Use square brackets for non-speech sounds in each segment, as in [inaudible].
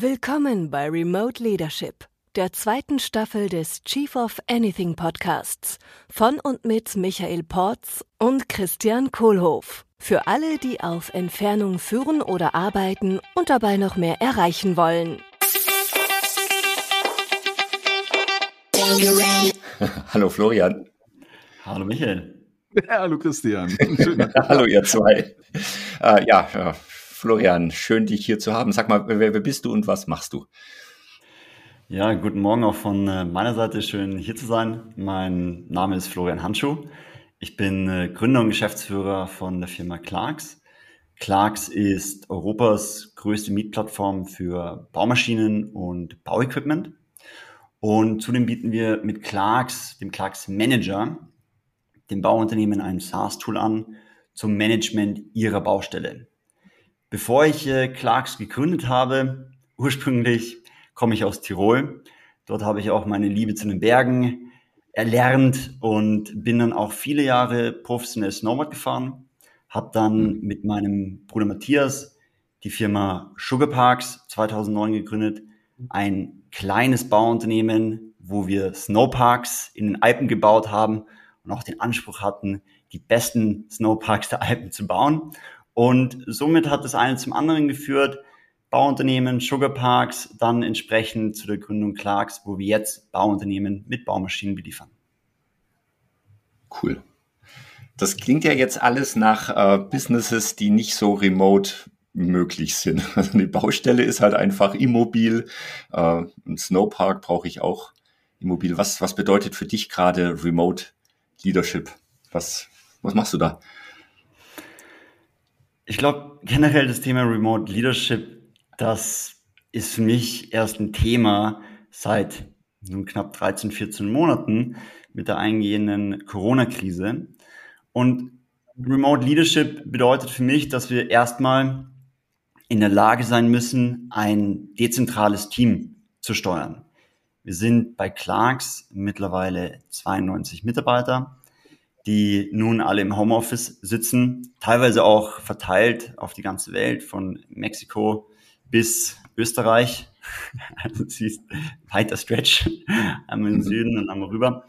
Willkommen bei Remote Leadership, der zweiten Staffel des Chief of Anything Podcasts von und mit Michael Porz und Christian Kohlhoff. Für alle, die auf Entfernung führen oder arbeiten und dabei noch mehr erreichen wollen. [laughs] Hallo Florian. Hallo Michael. Ja, [laughs] hallo Christian. [laughs] hallo ihr zwei. Äh, ja, Florian, schön dich hier zu haben. Sag mal, wer, wer bist du und was machst du? Ja, guten Morgen auch von äh, meiner Seite. Schön hier zu sein. Mein Name ist Florian Handschuh. Ich bin äh, Gründer und Geschäftsführer von der Firma Clarks. Clarks ist Europas größte Mietplattform für Baumaschinen und Bauequipment. Und zudem bieten wir mit Clarks, dem Clarks Manager, dem Bauunternehmen ein SaaS-Tool an zum Management ihrer Baustelle. Bevor ich äh, Clarks gegründet habe, ursprünglich komme ich aus Tirol. Dort habe ich auch meine Liebe zu den Bergen erlernt und bin dann auch viele Jahre professionell Snowboard gefahren. Habe dann mit meinem Bruder Matthias die Firma Sugar Parks 2009 gegründet. Ein kleines Bauunternehmen, wo wir Snowparks in den Alpen gebaut haben und auch den Anspruch hatten, die besten Snowparks der Alpen zu bauen. Und somit hat das eine zum anderen geführt. Bauunternehmen, Sugarparks, dann entsprechend zu der Gründung Clarks, wo wir jetzt Bauunternehmen mit Baumaschinen beliefern. Cool. Das klingt ja jetzt alles nach äh, Businesses, die nicht so remote möglich sind. [laughs] Also eine Baustelle ist halt einfach immobil. Äh, ein Snowpark brauche ich auch immobil. Was, was bedeutet für dich gerade Remote Leadership? Was, was machst du da? Ich glaube, generell das Thema Remote Leadership, das ist für mich erst ein Thema seit nun knapp 13, 14 Monaten mit der eingehenden Corona-Krise. Und Remote Leadership bedeutet für mich, dass wir erstmal in der Lage sein müssen, ein dezentrales Team zu steuern. Wir sind bei Clarks mittlerweile 92 Mitarbeiter, die nun alle im Homeoffice sitzen, teilweise auch verteilt auf die ganze Welt, von Mexiko bis Österreich. [laughs] Also es ist weiter Stretch, einmal im Süden und einmal rüber.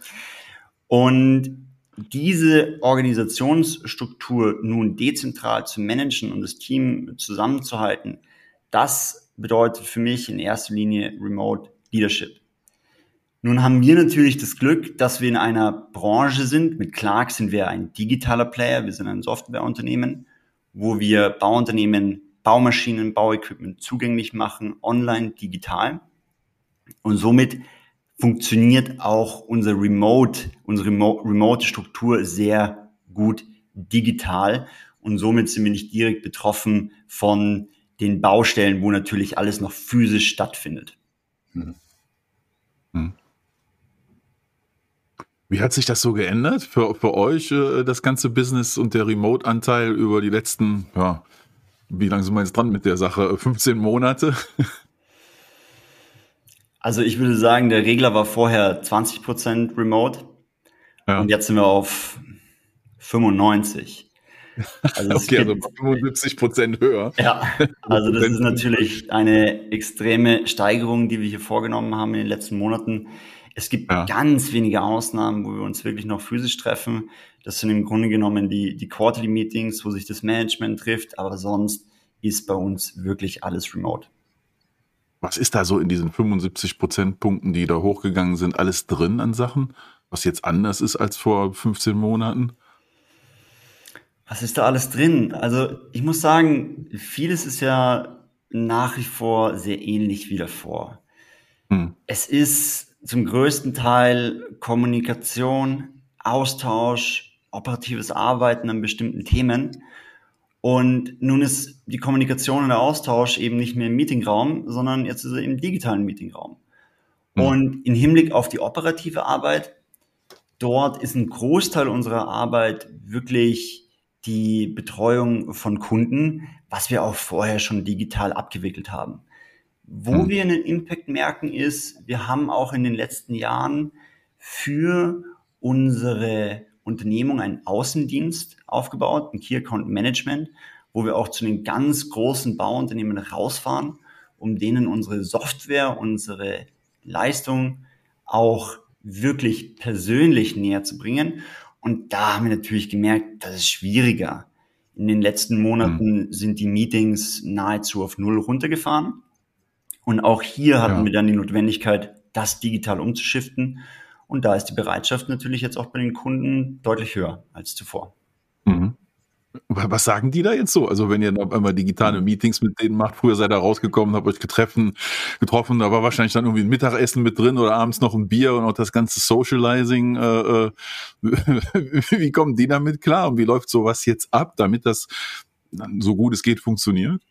Und diese Organisationsstruktur nun dezentral zu managen und das Team zusammenzuhalten, das bedeutet für mich in erster Linie Remote Leadership. Nun haben wir natürlich das Glück, dass wir in einer Branche sind. Mit Clark sind wir ein digitaler Player, wir sind ein Softwareunternehmen, wo wir Bauunternehmen, Baumaschinen, Bauequipment zugänglich machen, online, digital. Und somit funktioniert auch unser Remote, unsere remote Struktur sehr gut digital und somit sind wir nicht direkt betroffen von den Baustellen, wo natürlich alles noch physisch stattfindet. Hm. Hm. Wie hat sich das so geändert für, für euch, äh, das ganze Business und der Remote-Anteil über die letzten, ja, wie lange sind wir jetzt dran mit der Sache? [laughs] 15 Monate? [laughs] Also ich würde sagen, der Regler war vorher 20% Remote ja. und jetzt sind wir auf 95. [laughs] Also okay, also 75 Prozent höher. Ja, also das ist natürlich eine extreme Steigerung, die wir hier vorgenommen haben in den letzten Monaten. Es gibt ja. ganz wenige Ausnahmen, wo wir uns wirklich noch physisch treffen. Das sind im Grunde genommen die, die Quarterly Meetings, wo sich das Management trifft, aber sonst ist bei uns wirklich alles remote. Was ist da so in diesen 75 Prozentpunkten, die da hochgegangen sind, alles drin an Sachen, was jetzt anders ist als vor 15 Monaten? Was ist da alles drin? Also ich muss sagen, vieles ist ja nach wie vor sehr ähnlich wie davor. Hm. Es ist zum größten Teil Kommunikation, Austausch, operatives Arbeiten an bestimmten Themen. Und nun ist die Kommunikation und der Austausch eben nicht mehr im Meetingraum, sondern jetzt ist er im digitalen Meetingraum. Mhm. Und im Hinblick auf die operative Arbeit, dort ist ein Großteil unserer Arbeit wirklich die Betreuung von Kunden, was wir auch vorher schon digital abgewickelt haben. Wo mhm. wir einen Impact merken ist, wir haben auch in den letzten Jahren für unsere Unternehmung einen Außendienst aufgebaut, ein Key Account Management, wo wir auch zu den ganz großen Bauunternehmen rausfahren um denen unsere Software, unsere Leistung auch wirklich persönlich näher zu bringen. Und da haben wir natürlich gemerkt, das ist schwieriger. In den letzten Monaten mhm. sind die Meetings nahezu auf Null runtergefahren. Und auch hier hatten ja. wir dann die Notwendigkeit, das digital umzuschiften. Und da ist die Bereitschaft natürlich jetzt auch bei den Kunden deutlich höher als zuvor. Mhm. Was sagen die da jetzt so? Also wenn ihr auf einmal digitale Meetings mit denen macht, früher seid ihr rausgekommen, habt euch getreffen, getroffen, da war wahrscheinlich dann irgendwie ein Mittagessen mit drin oder abends noch ein Bier und auch das ganze Socializing. Äh, äh [laughs] wie kommen die damit klar und wie läuft sowas jetzt ab, damit das so gut es geht funktioniert?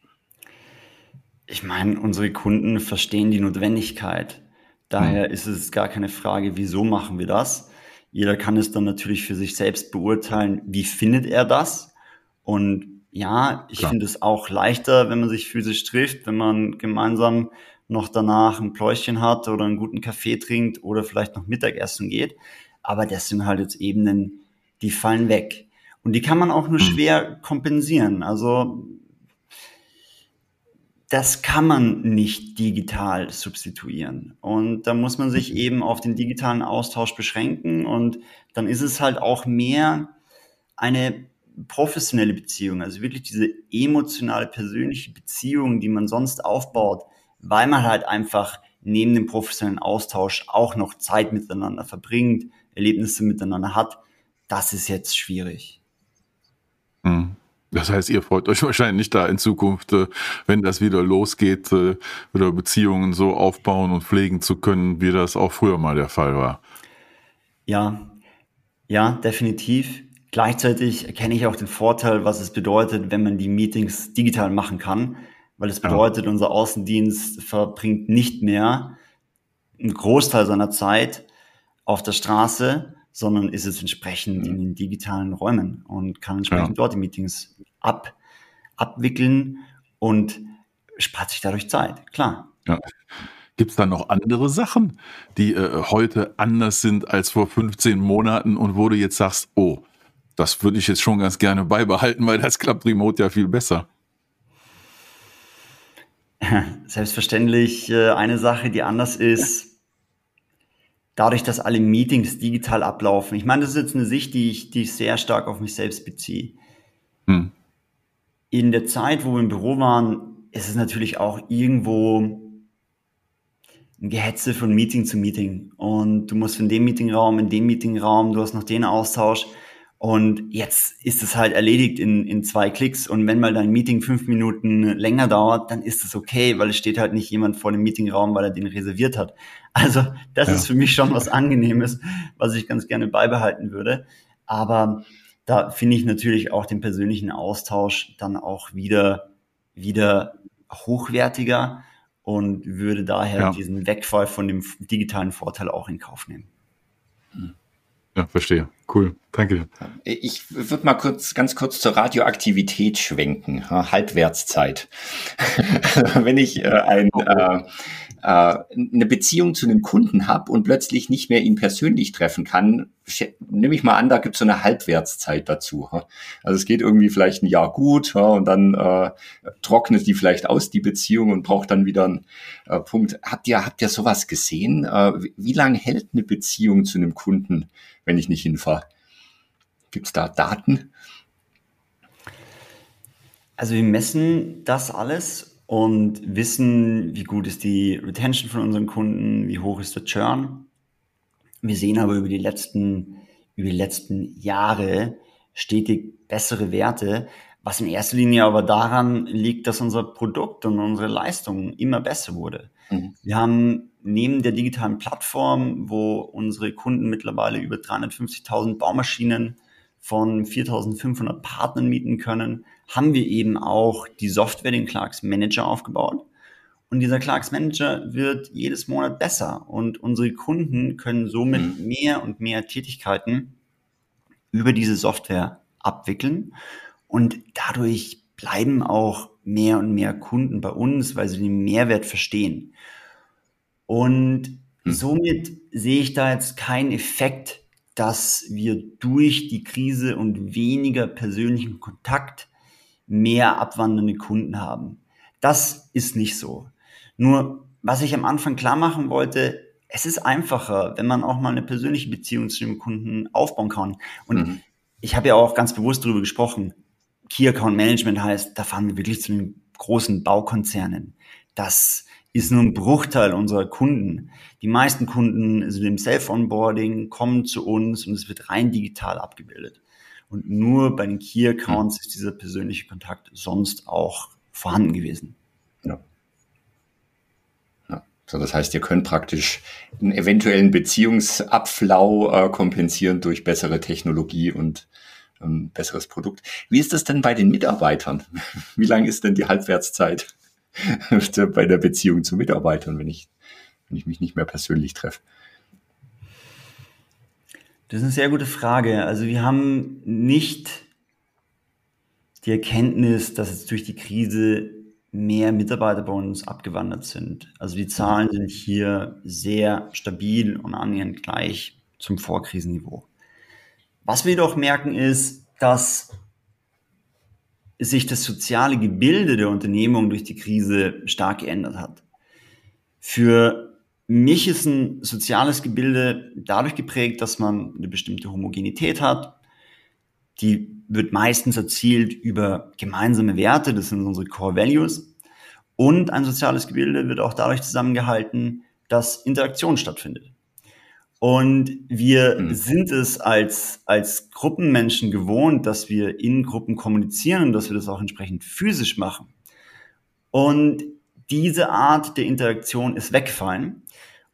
Ich meine, unsere Kunden verstehen die Notwendigkeit. Daher hm. ist es gar keine Frage, wieso machen wir das. Jeder kann es dann natürlich für sich selbst beurteilen, wie findet er das und ja, ich finde es auch leichter, wenn man sich physisch trifft, wenn man gemeinsam noch danach ein Pläuschen hat oder einen guten Kaffee trinkt oder vielleicht noch Mittagessen geht. Aber das sind halt jetzt Ebenen, die fallen weg. Und die kann man auch nur mhm. schwer kompensieren. Also das kann man nicht digital substituieren. Und da muss man sich mhm. eben auf den digitalen Austausch beschränken. Und dann ist es halt auch mehr eine professionelle Beziehung, also wirklich diese emotionale, persönliche Beziehung, die man sonst aufbaut, weil man halt einfach neben dem professionellen Austausch auch noch Zeit miteinander verbringt, Erlebnisse miteinander hat, das ist jetzt schwierig. Hm. Das heißt, ihr freut euch [laughs] wahrscheinlich da in Zukunft, äh, wenn das wieder losgeht, äh, wieder Beziehungen so aufbauen und pflegen zu können, wie das auch früher mal der Fall war. Ja, ja, definitiv. Gleichzeitig erkenne ich auch den Vorteil, was es bedeutet, wenn man die Meetings digital machen kann, weil es bedeutet, ja. unser Außendienst verbringt nicht mehr einen Großteil seiner Zeit auf der Straße, sondern ist es entsprechend in den digitalen Räumen und kann entsprechend ja. dort die Meetings ab, abwickeln und spart sich dadurch Zeit, klar. Ja. Gibt es da noch andere Sachen, die äh, heute anders sind als vor 15 Monaten und wo du jetzt sagst, oh, das würde ich jetzt schon ganz gerne beibehalten, weil das klappt remote ja viel besser. [laughs] Selbstverständlich äh, eine Sache, die anders ist, dadurch, dass alle Meetings digital ablaufen. Ich meine, das ist jetzt eine Sicht, die ich, die ich sehr stark auf mich selbst beziehe. Hm. In der Zeit, wo wir im Büro waren, ist es natürlich auch irgendwo ein Gehetze von Meeting zu Meeting. Und du musst von dem Meetingraum in dem Meetingraum, du hast noch den Austausch. Und jetzt ist es halt erledigt in, in zwei Klicks. Und wenn mal dein Meeting fünf Minuten länger dauert, dann ist es okay, weil es steht halt nicht jemand vor dem Meetingraum, weil er den reserviert hat. [laughs] Also das ja. ist für mich schon was Angenehmes, was ich ganz gerne beibehalten würde. Aber da finde ich natürlich auch den persönlichen Austausch dann auch wieder, wieder hochwertiger und würde daher ja. diesen Wegfall von dem digitalen Vorteil auch in Kauf nehmen. Ja, verstehe. Cool. Danke. Ich würde mal kurz, ganz kurz zur Radioaktivität schwenken. Halbwertszeit. [laughs] Wenn ich äh, ein, äh, eine Beziehung zu einem Kunden habe und plötzlich nicht mehr ihn persönlich treffen kann, nehme ich mal an, da gibt es so eine Halbwertszeit dazu. Also es geht irgendwie vielleicht ein Jahr gut und dann äh, trocknet die vielleicht aus, die Beziehung, und braucht dann wieder einen äh, Punkt. Habt ihr, habt ihr sowas gesehen? Äh, wie lange hält eine Beziehung zu einem Kunden, wenn ich nicht hinfahre? Gibt es da Daten? Also wir messen das alles und wissen, wie gut ist die Retention von unseren Kunden, wie hoch ist der Churn. Wir sehen aber über die letzten, über die letzten Jahre stetig bessere Werte, was in erster Linie aber daran liegt, dass unser Produkt und unsere Leistung immer besser wurde. Mhm. Wir haben neben der digitalen Plattform, wo unsere Kunden mittlerweile über 350.000 Baumaschinen von 4.500 Partnern mieten können, haben wir eben auch die Software, den Clarks Manager aufgebaut. Und dieser Clarks Manager wird jedes Monat besser und unsere Kunden können somit mhm. mehr und mehr Tätigkeiten über diese Software abwickeln und dadurch bleiben auch mehr und mehr Kunden bei uns, weil sie den Mehrwert verstehen. Und mhm. somit sehe ich da jetzt keinen Effekt, dass wir durch die Krise und weniger persönlichen Kontakt mehr abwandernde Kunden haben. Das ist nicht so. Nur, was ich am Anfang klar machen wollte, es ist einfacher, wenn man auch mal eine persönliche Beziehung zu dem Kunden aufbauen kann. Und mhm. ich habe ja auch ganz bewusst darüber gesprochen. Key Account Management heißt, da fahren wir wirklich zu den großen Baukonzernen. Das ist nur ein Bruchteil unserer Kunden. Die meisten Kunden sind im Self-Onboarding, kommen zu uns und es wird rein digital abgebildet. Und nur bei den Key Accounts mhm. ist dieser persönliche Kontakt sonst auch vorhanden gewesen. Ja. ja. So, das heißt, ihr könnt praktisch einen eventuellen Beziehungsabflau äh, kompensieren durch bessere Technologie und ähm, besseres Produkt. Wie ist das denn bei den Mitarbeitern? [laughs] Wie lang ist denn die Halbwertszeit [laughs] bei der Beziehung zu Mitarbeitern, wenn ich, wenn ich mich nicht mehr persönlich treffe? Das ist eine sehr gute Frage. Also wir haben nicht die Erkenntnis, dass jetzt durch die Krise mehr Mitarbeiter bei uns abgewandert sind. Also die Zahlen sind hier sehr stabil und annähernd gleich zum Vorkrisenniveau. Was wir jedoch merken ist, dass sich das soziale Gebilde der Unternehmung durch die Krise stark geändert hat. Für mich ist ein soziales Gebilde dadurch geprägt, dass man eine bestimmte Homogenität hat. Die wird meistens erzielt über gemeinsame Werte, das sind unsere Core Values. Und ein soziales Gebilde wird auch dadurch zusammengehalten, dass Interaktion stattfindet. Und wir mhm. sind es als, als Gruppenmenschen gewohnt, dass wir in Gruppen kommunizieren und dass wir das auch entsprechend physisch machen. Und diese Art der Interaktion ist weggefallen.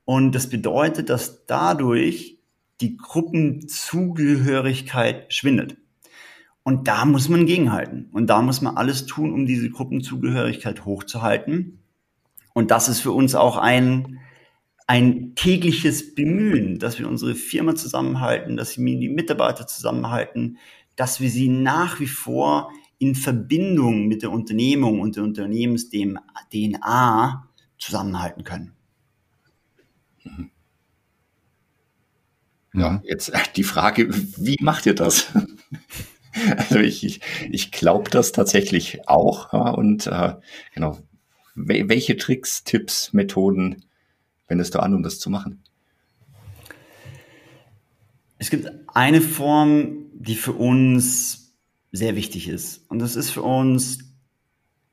Und das bedeutet, dass dadurch die Gruppenzugehörigkeit schwindet. Und da muss man gegenhalten. Und da muss man alles tun, um diese Gruppenzugehörigkeit hochzuhalten. Und das ist für uns auch ein, ein tägliches Bemühen, dass wir unsere Firma zusammenhalten, dass wir die Mitarbeiter zusammenhalten, dass wir sie nach wie vor in Verbindung mit der Unternehmung und der Unternehmens-DNA zusammenhalten können. Mhm. Ja, jetzt die Frage, wie macht ihr das? [laughs] Also ich, ich, ich glaube das tatsächlich auch. Ja, und äh, genau, welche Tricks, Tipps, Methoden wendest du an, um das zu machen? Es gibt eine Form, die für uns sehr wichtig ist. Und das ist für uns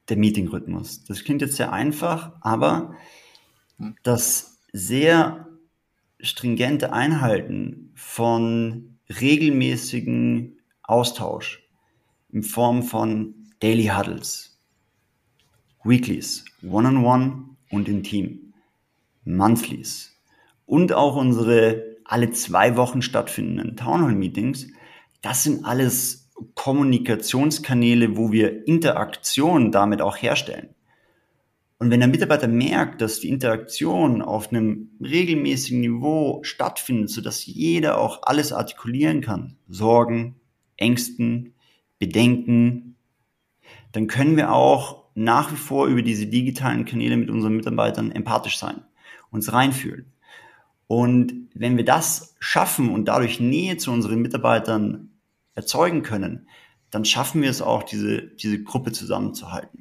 der Meeting-Rhythmus. Das klingt jetzt sehr einfach, aber das sehr stringente Einhalten von regelmäßigen Austausch in Form von Daily Huddles, Weeklies, One-on-One -on -one und im Team, Monthlies und auch unsere alle zwei Wochen stattfindenden Townhall-Meetings. Das sind alles Kommunikationskanäle, wo wir Interaktion damit auch herstellen. Und wenn der Mitarbeiter merkt, dass die Interaktion auf einem regelmäßigen Niveau stattfindet, sodass jeder auch alles artikulieren kann, Sorgen, Ängsten, Bedenken, dann können wir auch nach wie vor über diese digitalen Kanäle mit unseren Mitarbeitern empathisch sein, uns reinfühlen. Und wenn wir das schaffen und dadurch Nähe zu unseren Mitarbeitern erzeugen können, dann schaffen wir es auch, diese, diese Gruppe zusammenzuhalten.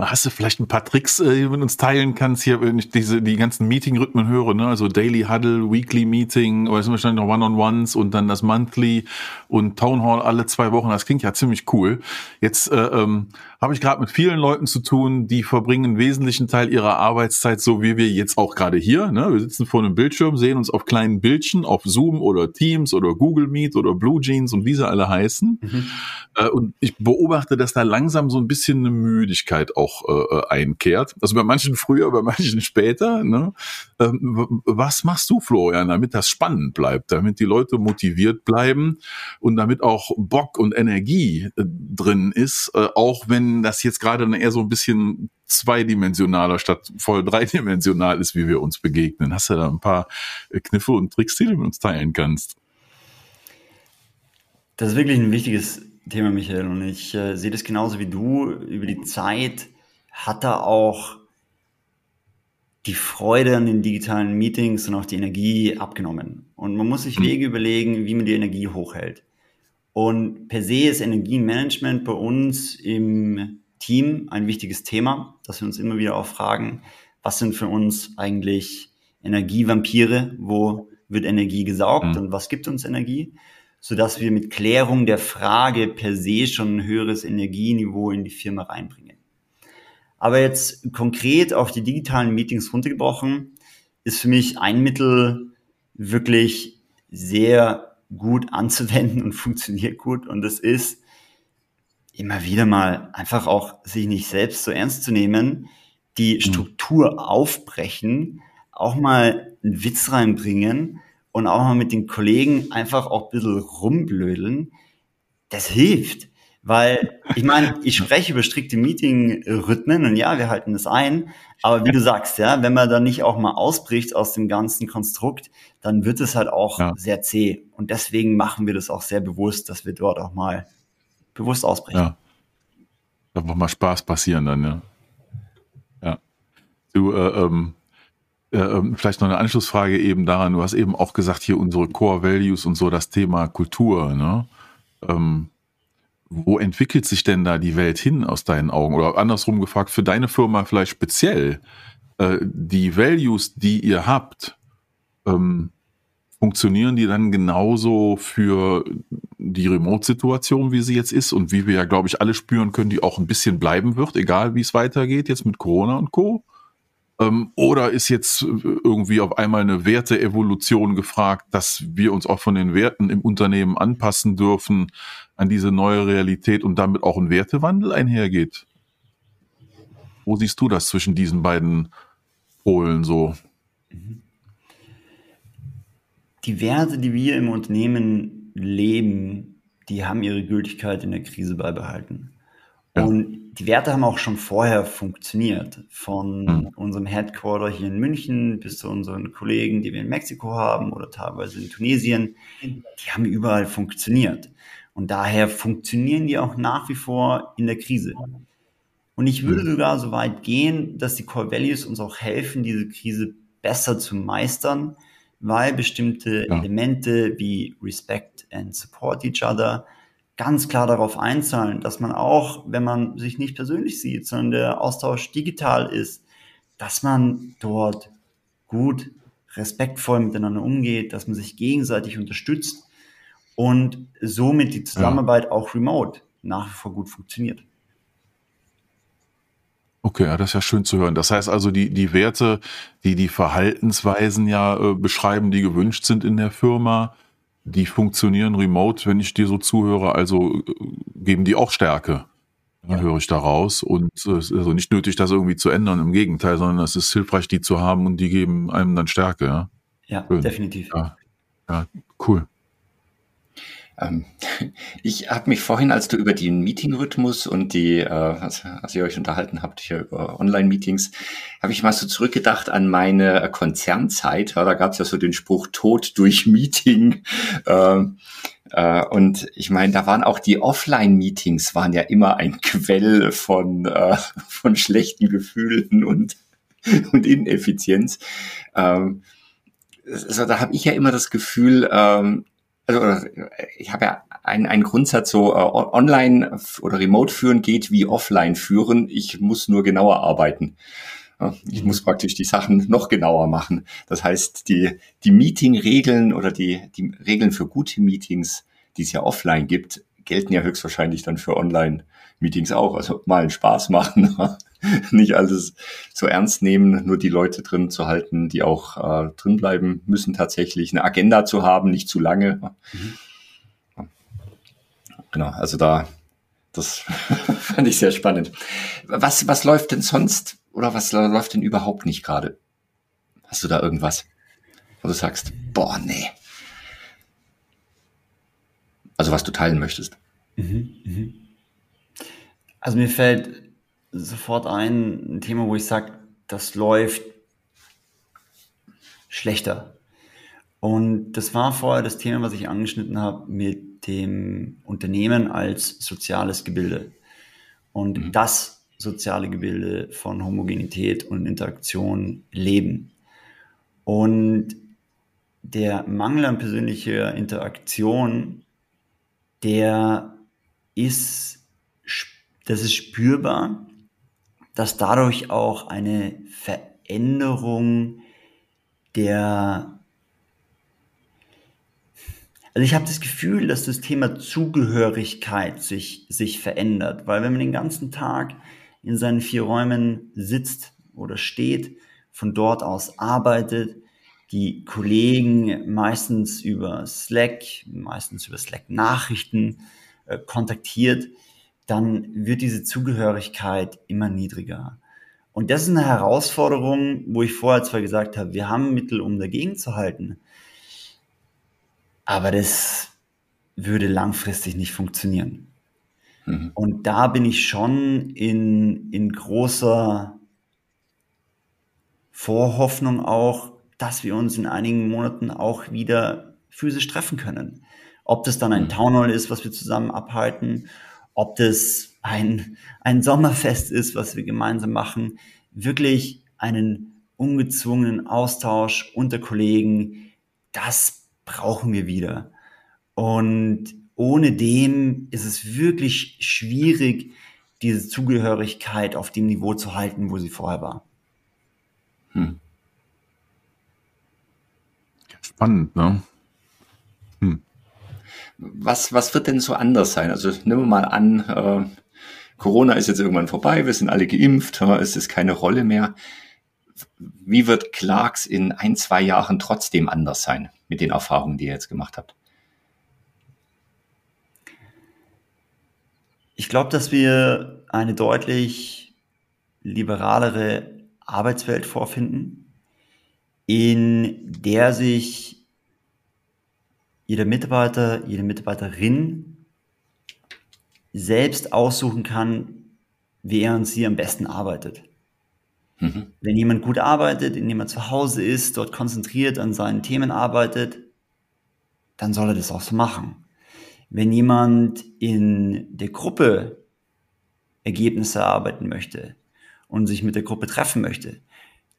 Hast du vielleicht ein paar Tricks, äh, die du mit uns teilen kannst hier, wenn ich diese, die ganzen Meeting-Rhythmen höre, ne? Also Daily Huddle, Weekly Meeting, oder sind wahrscheinlich noch One-on-Ones und dann das Monthly und Town Hall alle zwei Wochen. Das klingt ja ziemlich cool. Jetzt äh, ähm, habe ich gerade mit vielen Leuten zu tun, die verbringen einen wesentlichen Teil ihrer Arbeitszeit, so wie wir jetzt auch gerade hier. Ne? Wir sitzen vor einem Bildschirm, sehen uns auf kleinen Bildchen, auf Zoom oder Teams oder Google Meet oder Blue Jeans und wie sie alle heißen. Mhm. Äh, und ich beobachte, dass da langsam so ein bisschen eine Müdigkeit auch äh, äh einkehrt. Also bei manchen früher, bei manchen [laughs] später. Ne? Ähm, was machst du, Florian, damit das spannend bleibt, damit die Leute motiviert bleiben und damit auch Bock und Energie äh, drin ist, äh, auch wenn das jetzt gerade eher so ein bisschen zweidimensionaler statt voll dreidimensional ist, wie wir uns begegnen. Hast du da ein paar äh, Kniffe und Tricks, die du mit uns teilen kannst? Das ist wirklich ein wichtiges Thema, Michael, und ich äh, sehe das genauso wie du. Über die Zeit hat er auch die Freude an den digitalen Meetings und auch die Energie abgenommen. Und man muss sich mhm. Wege überlegen, wie man die Energie hochhält. Und per se ist Energiemanagement bei uns im Team ein wichtiges Thema, dass wir uns immer wieder auch fragen, was sind für uns eigentlich Energievampire, wo wird Energie gesaugt mhm. und was gibt uns Energie, so dass wir mit Klärung der Frage per se schon ein höheres Energieniveau in die Firma reinbringen. Aber jetzt konkret auf die digitalen Meetings runtergebrochen, ist für mich ein Mittel wirklich sehr gut anzuwenden und [laughs] funktioniert gut. Und das ist immer wieder mal einfach auch sich nicht selbst so ernst zu nehmen, die mhm. Struktur aufbrechen, auch mal einen Witz reinbringen und auch mal mit den Kollegen einfach auch ein bisschen rumblödeln. Das hilft. Weil, ich meine, [laughs] ich spreche über strikte Meeting-Rhythmen und ja, wir halten das ein. Aber wie du sagst, ja, wenn man dann nicht auch mal ausbricht aus dem ganzen Konstrukt, dann wird es halt auch ja. sehr zäh. Und deswegen machen wir das auch sehr bewusst, dass wir dort auch mal bewusst ausbrechen. Ja. Einfach mal Spaß passieren dann, ja. Ja. Du, äh, ähm, äh, ähm, vielleicht noch eine Anschlussfrage eben daran. Du hast eben auch gesagt, hier unsere Core Values und so das Thema Kultur, ne? Ähm, wo entwickelt sich denn da die Welt hin aus deinen Augen? Oder andersrum gefragt, für deine Firma vielleicht speziell, äh, die Values, die ihr habt, ähm, funktionieren die dann genauso für die Remote-Situation, wie sie jetzt ist und wie wir ja, glaube ich, alle spüren können, die auch ein bisschen bleiben wird, egal wie es weitergeht, jetzt mit Corona und Co. Ähm, oder ist jetzt irgendwie auf einmal eine Werteevolution gefragt, dass wir uns auch von den Werten im Unternehmen anpassen dürfen an diese neue Realität und damit auch ein Wertewandel einhergeht? Wo siehst du das zwischen diesen beiden Polen so? Die Werte, die wir im Unternehmen leben, die haben ihre Gültigkeit in der Krise beibehalten. Ja. Und die Werte haben auch schon vorher funktioniert. Von mhm. unserem Headquarter hier in München bis zu unseren Kollegen, die wir in Mexiko haben oder teilweise in Tunesien. Die haben überall funktioniert. Und daher funktionieren die auch nach wie vor in der Krise. Und ich würde mhm. sogar so weit gehen, dass die Core Values uns auch helfen, diese Krise besser zu meistern, weil bestimmte ja. Elemente wie Respect and Support each other ganz klar darauf einzahlen, dass man auch, wenn man sich nicht persönlich sieht, sondern der Austausch digital ist, dass man dort gut, respektvoll miteinander umgeht, dass man sich gegenseitig unterstützt und somit die Zusammenarbeit ja. auch remote nach wie vor gut funktioniert. Okay, ja, das ist ja schön zu hören. Das heißt also, die, die Werte, die die Verhaltensweisen ja äh, beschreiben, die gewünscht sind in der Firma, die funktionieren remote, wenn ich dir so zuhöre, also äh, geben die auch Stärke. Ja. höre ich daraus. Und es äh, ist also nicht nötig, das irgendwie zu ändern, im Gegenteil, sondern es ist hilfreich, die zu haben und die geben einem dann Stärke. Ja, ja definitiv. Ja. ja, cool. Ähm, ich habe mich vorhin, als du über den Meeting-Rhythmus und die, äh, als, als ihr euch unterhalten habt hier über Online-Meetings, habe ich mal so zurückgedacht an meine Konzernzeit. Ja, da gab es ja so den Spruch Tod durch Meeting. [laughs] Äh, äh, und ich meine, da waren auch die Offline-Meetings waren ja immer ein Quell von, äh, von schlechten Gefühlen und, [laughs] und Ineffizienz. Ähm, also da habe ich ja immer das Gefühl, ähm, also ich habe ja einen, einen Grundsatz so, äh, online oder remote führen geht wie offline führen. Ich muss nur genauer arbeiten. Ich muss praktisch die Sachen [laughs] noch genauer machen. Das heißt, die, die Meeting-Regeln oder die, die Regeln für gute Meetings, die es ja offline gibt, gelten ja höchstwahrscheinlich dann für Online-Meetings auch. Also mal einen Spaß machen, [laughs] [laughs] nicht alles so ernst nehmen, nur die Leute drin zu halten, die auch äh, drin bleiben müssen, tatsächlich eine Agenda zu haben, nicht zu lange. Mhm. Genau, also da, das [laughs] fand ich sehr spannend. Was, was läuft denn sonst oder was läuft denn überhaupt nicht gerade? Hast du da irgendwas, wo du sagst, boah, nee. Also was du teilen möchtest. Mhm, mhm. Also mir fällt sofort ein, ein Thema, wo ich sage, das läuft schlechter. Und das war vorher das Thema, was ich angeschnitten habe mit dem Unternehmen als soziales Gebilde. Und mhm. das soziale Gebilde von Homogenität und Interaktion leben. Und der Mangel an persönlicher Interaktion der ist, das ist spürbar, dass dadurch auch eine Veränderung der also ich habe das Gefühl, dass das Thema Zugehörigkeit sich, sich verändert, weil wenn man den ganzen Tag in seinen vier Räumen sitzt oder steht, von dort aus arbeitet, die Kollegen meistens über Slack, meistens über Slack Nachrichten äh, kontaktiert, dann wird diese Zugehörigkeit immer niedriger. Und das ist eine Herausforderung, wo ich vorher zwar gesagt habe, wir haben Mittel, um dagegen zu halten, aber das würde langfristig nicht funktionieren. Mhm. Und da bin ich schon in, in großer Vorhoffnung auch, dass wir uns in einigen Monaten auch wieder physisch treffen können. Ob das dann ein mhm. Townhall ist, was wir zusammen abhalten, ob das ein, ein Sommerfest ist, was wir gemeinsam machen, wirklich einen ungezwungenen Austausch unter Kollegen, das brauchen wir wieder. Und ohne dem ist es wirklich schwierig, diese Zugehörigkeit auf dem Niveau zu halten, wo sie vorher war. Hm. Spannend, ne? Was, was wird denn so anders sein? Also nehmen wir mal an, äh, Corona ist jetzt irgendwann vorbei, wir sind alle geimpft, es ist keine Rolle mehr. Wie wird Clarks in ein, zwei Jahren trotzdem anders sein mit den Erfahrungen, die ihr jetzt gemacht habt? Ich glaube, dass wir eine deutlich liberalere Arbeitswelt vorfinden, in der sich jeder Mitarbeiter, jede Mitarbeiterin selbst aussuchen kann, wie er und sie am besten arbeitet. Mhm. Wenn jemand gut arbeitet, indem er zu Hause ist, dort konzentriert an seinen Themen arbeitet, dann soll er das auch so machen. Wenn jemand in der Gruppe Ergebnisse erarbeiten möchte und sich mit der Gruppe treffen möchte,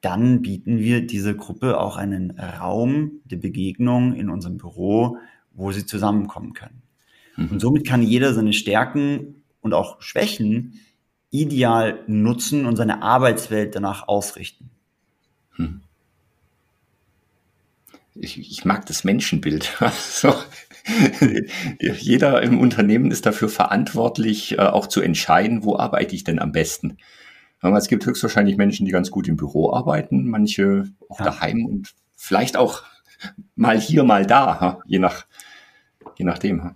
dann bieten wir dieser Gruppe auch einen Raum der Begegnung in unserem Büro, wo sie zusammenkommen können. Mhm. Und somit kann jeder seine Stärken und auch Schwächen ideal nutzen und seine Arbeitswelt danach ausrichten. Hm. Ich, ich, mag das Menschenbild. [laughs] so, jeder im Unternehmen ist dafür verantwortlich, äh, auch zu entscheiden, wo arbeite ich denn am besten. Es gibt höchstwahrscheinlich Menschen, die ganz gut im Büro arbeiten, manche auch ja. daheim und vielleicht auch mal hier, mal da, je nach, je nachdem.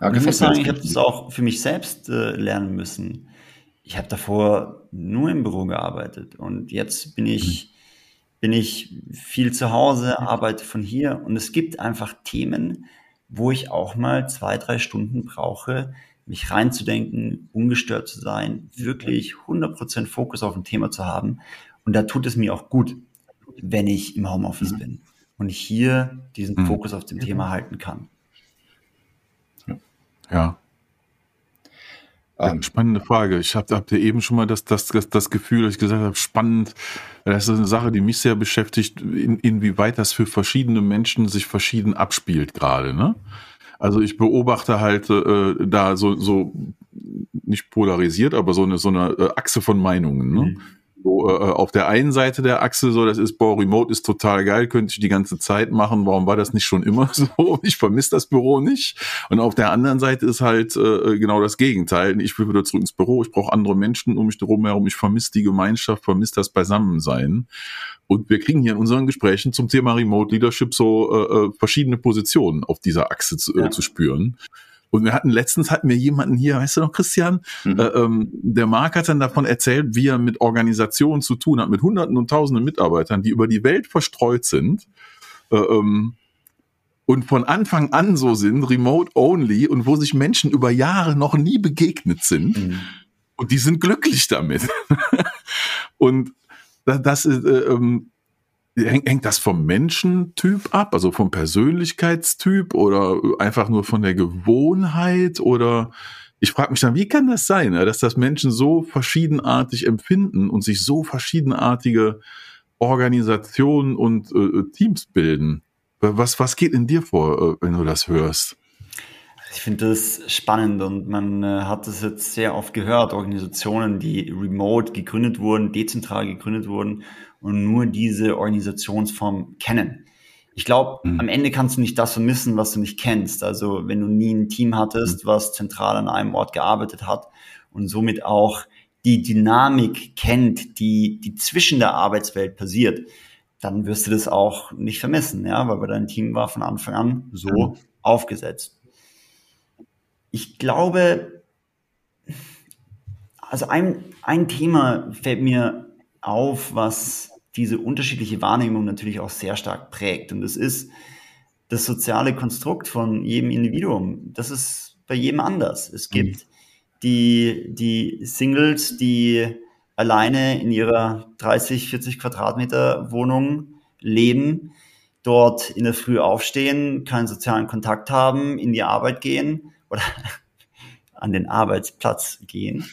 Ja, ich muss sagen, ich habe das auch für mich selbst äh, lernen müssen. Ich habe davor nur im Büro gearbeitet und jetzt bin ich, mhm. bin ich viel zu Hause, arbeite von hier und es gibt einfach Themen, wo ich auch mal zwei, drei Stunden brauche, mich reinzudenken, ungestört zu sein, wirklich 100% Fokus auf ein Thema zu haben. Und da tut es mir auch gut, wenn ich im Homeoffice mhm. bin und ich hier diesen mhm. Fokus auf dem Thema halten kann. Ja. Ähm, spannende Frage. Ich habe hab dir eben schon mal das, das, das, das Gefühl, dass ich gesagt habe, spannend. Das ist eine Sache, die mich sehr beschäftigt, in, inwieweit das für verschiedene Menschen sich verschieden abspielt gerade. Ne? Also ich beobachte halt äh, da so, so nicht polarisiert, aber so eine, so eine äh, Achse von Meinungen. Ne? Mhm so äh, auf der einen Seite der Achse so, das ist, boah, Remote ist total geil, könnte ich die ganze Zeit machen, warum war das nicht schon immer [laughs] so? Ich vermisse das Büro nicht. Und auf der anderen Seite ist halt äh, genau das Gegenteil. Ich will wieder zurück ins Büro, ich brauche andere Menschen um mich herum, ich vermisse die Gemeinschaft, vermisse das Beisammensein. Und wir kriegen hier in unseren Gesprächen zum Thema Remote Leadership so äh, äh verschiedene Positionen auf dieser Achse zu, äh, ja. zu spüren. Und wir hatten letztens hatten wir jemanden hier, weißt du noch, Christian? Mhm. Äh, ähm, der Marc hat dann davon erzählt, wie er mit Organisationen zu tun hat, mit Hunderten und Tausenden Mitarbeitern, die über die Welt verstreut sind. Äh, ähm, und von Anfang an so sind, remote only, und wo sich Menschen über Jahre noch nie begegnet sind. Mhm. Und die sind glücklich damit. [laughs] und das ist, äh, ähm, Hängt, das vom Menschentyp ab, also vom Persönlichkeitstyp oder einfach nur von der Gewohnheit oder ich frage mich dann, wie kann das sein, dass das Menschen so verschiedenartig empfinden und sich so verschiedenartige Organisationen und äh, Teams bilden? Was, was geht in dir vor, äh, wenn du das hörst? Ich finde das spannend und man äh, hat das jetzt sehr oft gehört, Organisationen, die remote gegründet wurden, dezentral gegründet wurden und nur diese Organisationsform kennen. Ich glaube, mhm. am Ende kannst du nicht das vermissen, was du nicht kennst. Also wenn du nie ein Team hattest, mhm. was zentral an einem Ort gearbeitet hat und somit auch die Dynamik kennt, die, die zwischen der Arbeitswelt passiert, dann wirst du das auch nicht vermissen, ja, weil dein Team war von Anfang an so mhm. aufgesetzt. Ich glaube, also ein, ein Thema fällt mir auf, was diese unterschiedliche Wahrnehmung natürlich auch sehr stark prägt. Und das ist das soziale Konstrukt von jedem Individuum. Das ist bei jedem anders. Es mhm. gibt die, die Singles, die alleine in ihrer 30, 40 Quadratmeter Wohnung leben, dort in der Früh aufstehen, keinen sozialen Kontakt haben, in die Arbeit gehen oder an den Arbeitsplatz gehen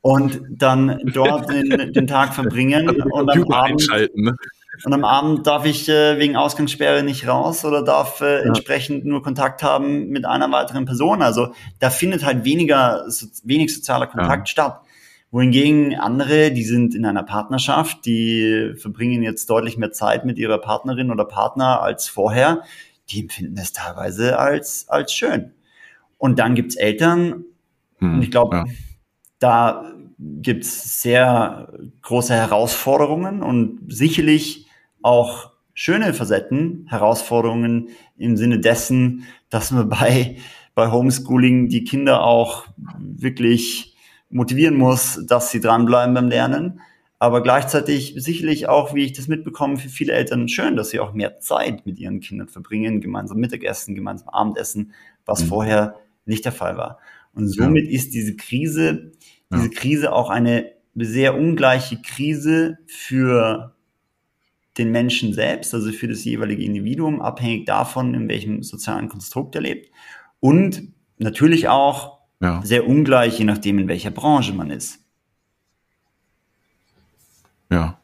und dann dort den, den Tag verbringen also und am Abend ne? und am Abend darf ich äh, wegen Ausgangssperre nicht raus oder darf äh, ja. entsprechend nur Kontakt haben mit einer weiteren Person. Also da findet halt weniger so, wenig sozialer Kontakt ja. statt. Wohingegen andere, die sind in einer Partnerschaft, die verbringen jetzt deutlich mehr Zeit mit ihrer Partnerin oder Partner als vorher, die empfinden es teilweise als, als schön. Und dann gibt's Eltern, hm, und ich glaube, ja. da gibt's sehr große Herausforderungen und sicherlich auch schöne Facetten, Herausforderungen im Sinne dessen, dass man [laughs] bei, bei Homeschooling die Kinder auch wirklich motivieren muss, dass sie dranbleiben beim Lernen. Aber gleichzeitig sicherlich auch, wie ich das mitbekomme, für viele Eltern schön, dass sie auch mehr Zeit mit ihren Kindern verbringen, gemeinsam Mittagessen, gemeinsam Abendessen, was mhm. vorher nicht der Fall war. Und somit ist diese Krise, diese. Krise auch eine sehr ungleiche Krise für den Menschen selbst, also für das jeweilige Individuum, abhängig davon, in welchem sozialen Konstrukt er lebt. Und natürlich auch ja. sehr ungleich, je nachdem, in welcher Branche man ist. Ja,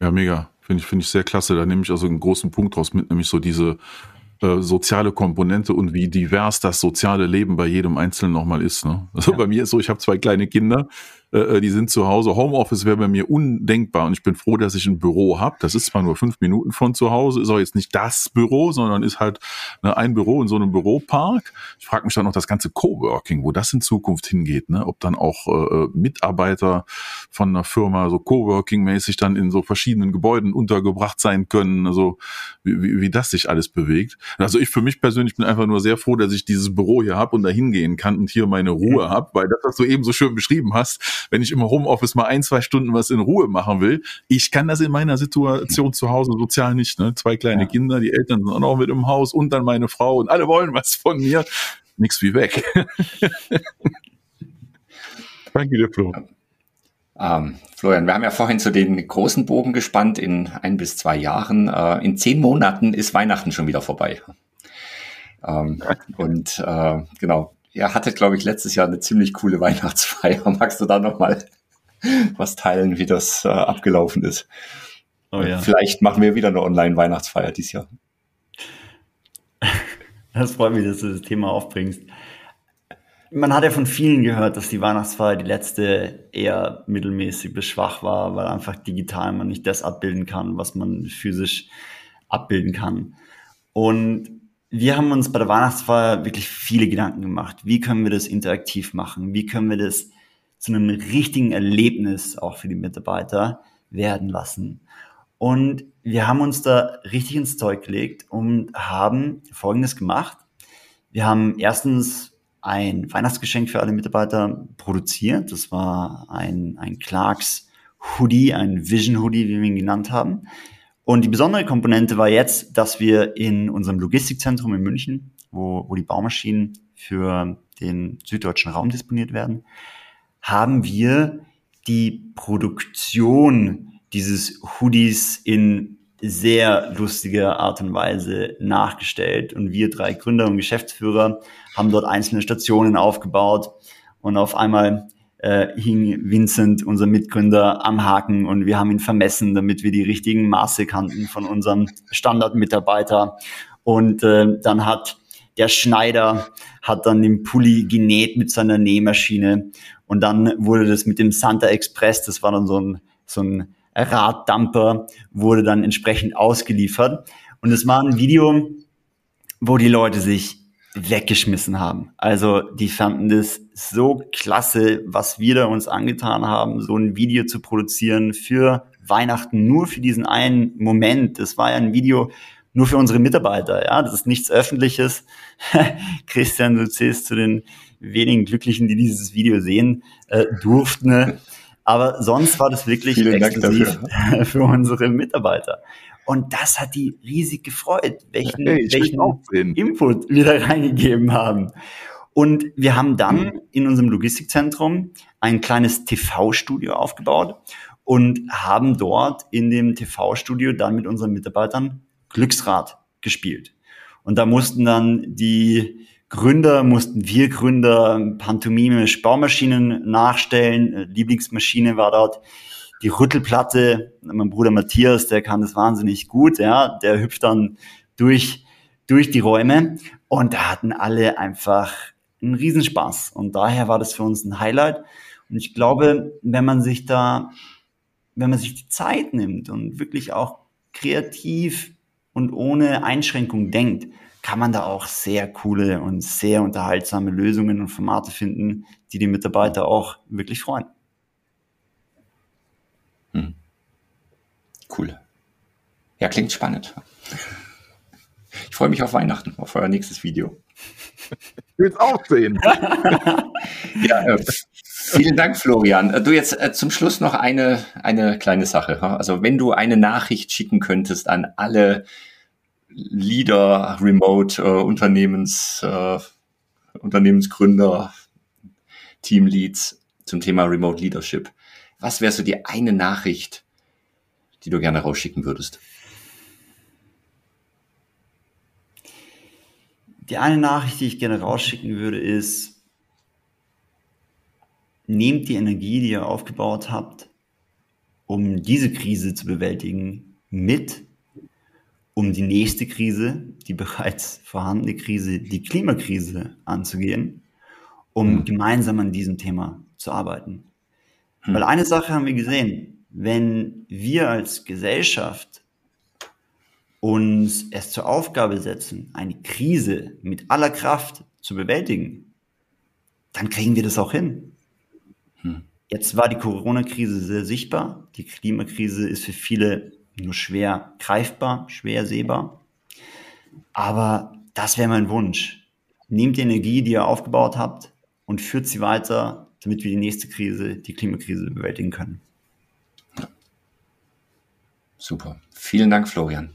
ja, mega. Finde ich, finde ich sehr klasse. Da nehme ich also einen großen Punkt draus mit, nämlich so diese, äh, soziale Komponente und wie divers das soziale Leben bei jedem Einzelnen nochmal ist. Ne? Also ja. bei mir ist so, ich habe zwei kleine Kinder, äh, die sind zu Hause. Homeoffice wäre bei mir undenkbar und ich bin froh, dass ich ein Büro habe. Das ist zwar nur fünf Minuten von zu Hause, ist auch jetzt nicht das Büro, sondern ist halt ne, ein Büro in so einem Büropark. Ich frage mich dann noch das ganze Coworking, wo das in Zukunft hingeht, ne? ob dann auch äh, äh, Mitarbeiter von einer Firma so Coworking-mäßig dann in so verschiedenen Gebäuden untergebracht sein können, also wie, wie, wie das sich alles bewegt. Also ich für mich persönlich bin einfach nur sehr froh, dass ich dieses Büro hier habe und da hingehen kann und hier meine Ruhe habe, weil das, was du eben so schön beschrieben hast, wenn ich im Homeoffice mal ein, zwei Stunden was in Ruhe machen will. Ich kann das in meiner Situation zu Hause sozial nicht. Ne? Zwei kleine ja. Kinder, die Eltern sind auch noch mit im Haus und dann meine Frau und alle wollen was von mir. Nix wie weg. [laughs] Danke dir, Flo. Ähm, Florian, wir haben ja vorhin zu den großen Bogen gespannt in ein bis zwei Jahren. Äh, in zehn Monaten ist Weihnachten schon wieder vorbei. Ähm, und äh, genau, ihr hattet, glaube ich, letztes Jahr eine ziemlich coole [laughs] Weihnachtsfeier. Magst du da nochmal was teilen, wie das äh, abgelaufen ist? Oh, ja. Vielleicht machen wir wieder eine Online-Weihnachtsfeier dieses Jahr. [laughs] Das freut mich, dass du das Thema aufbringst. Man hat ja von vielen gehört, dass die Weihnachtsfeier die letzte eher mittelmäßig bis schwach war, weil einfach digital man nicht das abbilden kann, was man physisch abbilden kann. Und wir haben uns bei der Weihnachtsfeier wirklich viele Gedanken gemacht. Wie können wir das interaktiv machen? Wie können wir das zu einem richtigen Erlebnis auch für die Mitarbeiter werden lassen? Und wir haben uns da richtig ins Zeug gelegt und haben Folgendes gemacht. Wir haben erstens ein Weihnachtsgeschenk für alle Mitarbeiter produziert. Das war ein, ein Clarks Hoodie, ein Vision Hoodie, wie wir ihn genannt haben. Und die besondere Komponente war jetzt, dass wir in unserem Logistikzentrum in München, wo, wo die Baumaschinen für den süddeutschen Raum disponiert werden, haben wir die Produktion dieses Hoodies in sehr lustiger Art und Weise nachgestellt. Und wir drei Gründer und Geschäftsführer haben dort einzelne Stationen aufgebaut. Und auf einmal äh, hing Vincent, unser Mitgründer, am Haken und wir haben ihn vermessen, damit wir die richtigen Maße kannten von unserem Standardmitarbeiter. Und äh, dann hat der Schneider hat dann den Pulli genäht mit seiner Nähmaschine und dann wurde das mit dem Santa Express, das war dann so ein, so ein Raddamper, wurde dann entsprechend ausgeliefert. Und es war ein Video, wo die Leute sich weggeschmissen haben. Also die fanden das so klasse, was wir da uns angetan haben, so ein Video zu produzieren für Weihnachten, nur für diesen einen Moment. Das war ja ein Video nur für unsere Mitarbeiter. Ja, das ist nichts Öffentliches. [laughs] Christian, du zählst zu den wenigen Glücklichen, die dieses Video sehen äh, durften. Aber sonst war das wirklich Vielen exklusiv [laughs] für unsere Mitarbeiter. Und das hat die riesig gefreut, welchen, hey, welchen Input wir da reingegeben haben. Und wir haben dann in unserem Logistikzentrum ein kleines TV-Studio aufgebaut und haben dort in dem TV-Studio dann mit unseren Mitarbeitern Glücksrad gespielt. Und da mussten dann die Gründer, mussten wir Gründer Pantomime Baumaschinen nachstellen. Lieblingsmaschine war dort die Rüttelplatte, mein Bruder Matthias, der kann das wahnsinnig gut, ja, der hüpft dann durch, durch die Räume und da hatten alle einfach einen Riesenspaß und daher war das für uns ein Highlight und ich glaube, wenn man sich da, wenn man sich die Zeit nimmt und wirklich auch kreativ und ohne Einschränkung denkt, kann man da auch sehr coole und sehr unterhaltsame Lösungen und Formate finden, die die Mitarbeiter auch wirklich freuen. Cool. Ja, klingt spannend. Ich freue mich auf Weihnachten, auf euer nächstes Video. Ich will es auch sehen. [laughs] ja, äh, vielen Dank, Florian. Äh, du jetzt äh, zum Schluss noch eine, eine kleine Sache. Also wenn du eine Nachricht schicken könntest an alle Leader, Remote, äh, Unternehmens, äh, Unternehmensgründer, Teamleads zum Thema Remote Leadership, was wäre so die eine Nachricht, die du gerne rausschicken würdest? Die eine Nachricht, die ich gerne rausschicken würde, ist, nehmt die Energie, die ihr aufgebaut habt, um diese Krise zu bewältigen, mit, um die nächste Krise, die bereits vorhandene Krise, die Klimakrise anzugehen, um mhm. gemeinsam an diesem Thema zu arbeiten. Hm. Weil eine Sache haben wir gesehen, wenn wir als Gesellschaft uns es zur Aufgabe setzen, eine Krise mit aller Kraft zu bewältigen, dann kriegen wir das auch hin. Hm. Jetzt war die Corona-Krise sehr sichtbar. Die Klimakrise ist für viele nur schwer greifbar, schwer sehbar. Aber das wäre mein Wunsch. Nehmt die Energie, die ihr aufgebaut habt und führt sie weiter damit wir die nächste Krise, die Klimakrise, bewältigen können. Super. Vielen Dank, Florian.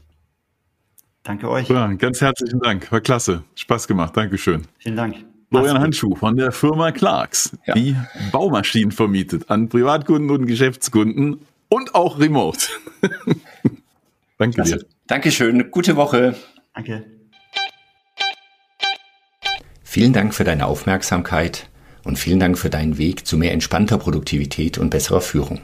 Danke euch. Ja, ganz herzlichen Dank. War klasse. Spaß gemacht. Dankeschön. Vielen Dank. Florian Handschuh von der Firma Clarks, ja. die Baumaschinen vermietet an Privatkunden und Geschäftskunden und auch remote. [laughs] Danke klasse. dir. Dankeschön. Gute Woche. Danke. Vielen Dank für deine Aufmerksamkeit und vielen Dank für deinen Weg zu mehr entspannter Produktivität und besserer Führung.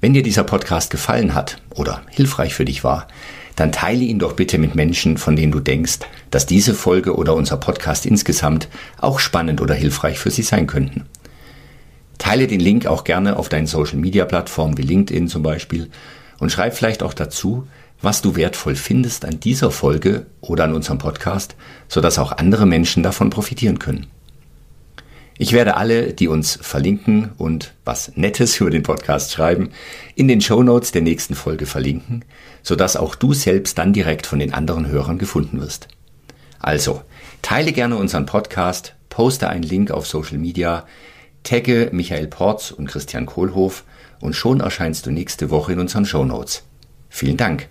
Wenn dir dieser Podcast gefallen hat oder hilfreich für dich war, dann teile ihn doch bitte mit Menschen, von denen du denkst, dass diese Folge oder unser Podcast insgesamt auch spannend oder hilfreich für sie sein könnten. Teile den Link auch gerne auf deinen Social-Media-Plattformen wie LinkedIn zum Beispiel und schreib vielleicht auch dazu, was du wertvoll findest an dieser Folge oder an unserem Podcast, sodass auch andere Menschen davon profitieren können. Ich werde alle, die uns verlinken und was Nettes über den Podcast schreiben, in den Show Notes der nächsten Folge verlinken, sodass auch du selbst dann direkt von den anderen Hörern gefunden wirst. Also, teile gerne unseren Podcast, poste einen Link auf Social Media, tagge Michael Porz und Christian Kohlhoff und schon erscheinst du nächste Woche in unseren Show Notes. Vielen Dank.